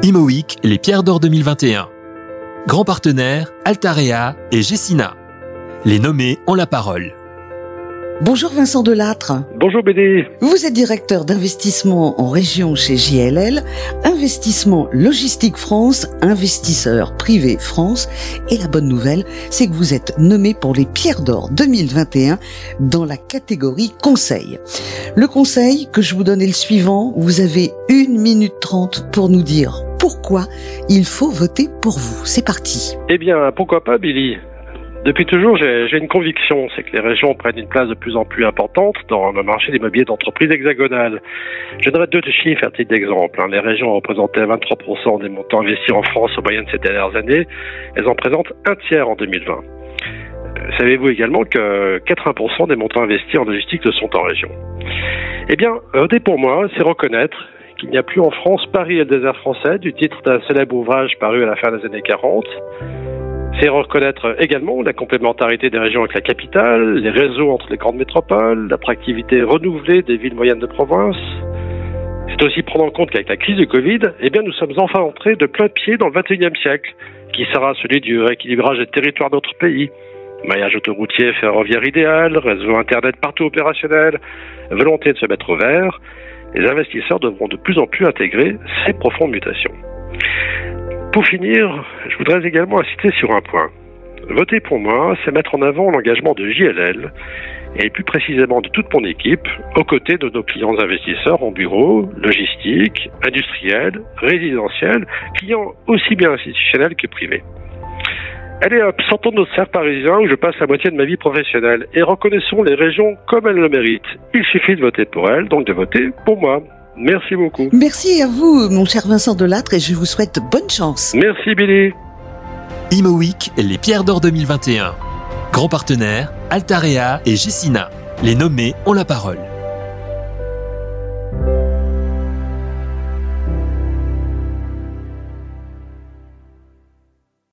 IMOIC, les Pierres d'Or 2021. Grand partenaire, Altarea et Gessina. Les nommés ont la parole. Bonjour Vincent Delattre. Bonjour BD. Vous êtes directeur d'investissement en région chez JLL, Investissement Logistique France, investisseur privé France. Et la bonne nouvelle, c'est que vous êtes nommé pour les Pierres d'Or 2021 dans la catégorie Conseil. Le conseil que je vous donne est le suivant. Vous avez une minute trente pour nous dire pourquoi il faut voter pour vous. C'est parti. Eh bien, pourquoi pas Billy? Depuis toujours, j'ai une conviction, c'est que les régions prennent une place de plus en plus importante dans le marché immobiliers d'entreprise hexagonales. Je donnerai deux chiffres à titre d'exemple. Hein. Les régions représentaient 23% des montants investis en France en moyenne ces dernières années. Elles en présentent un tiers en 2020. Euh, savez-vous également que 80% des montants investis en logistique le sont en région? Eh bien, voter pour moi, c'est reconnaître qu'il n'y a plus en France Paris et le désert français, du titre d'un célèbre ouvrage paru à la fin des années 40. C'est reconnaître également la complémentarité des régions avec la capitale, les réseaux entre les grandes métropoles, l'attractivité renouvelée des villes moyennes de province. C'est aussi prendre en compte qu'avec la crise du Covid, eh bien, nous sommes enfin entrés de plein pied dans le 21e siècle, qui sera celui du rééquilibrage des territoires de notre pays. Maillage autoroutier ferroviaire idéal, réseau Internet partout opérationnel, volonté de se mettre au vert. Les investisseurs devront de plus en plus intégrer ces profondes mutations. Pour finir, je voudrais également insister sur un point. Voter pour moi, c'est mettre en avant l'engagement de JLL et plus précisément de toute mon équipe aux côtés de nos clients investisseurs en bureau, logistique, industriel, résidentiel, clients aussi bien institutionnels que privés. Allez hop, sortons de notre cercle parisien où je passe la moitié de ma vie professionnelle et reconnaissons les régions comme elles le méritent. Il suffit de voter pour elles, donc de voter pour moi. Merci beaucoup. Merci à vous, mon cher Vincent Delattre, et je vous souhaite bonne chance. Merci Billy. Imo Week, les Pierres d'Or 2021. Grand partenaire, Altarea et Gessina. Les nommés ont la parole.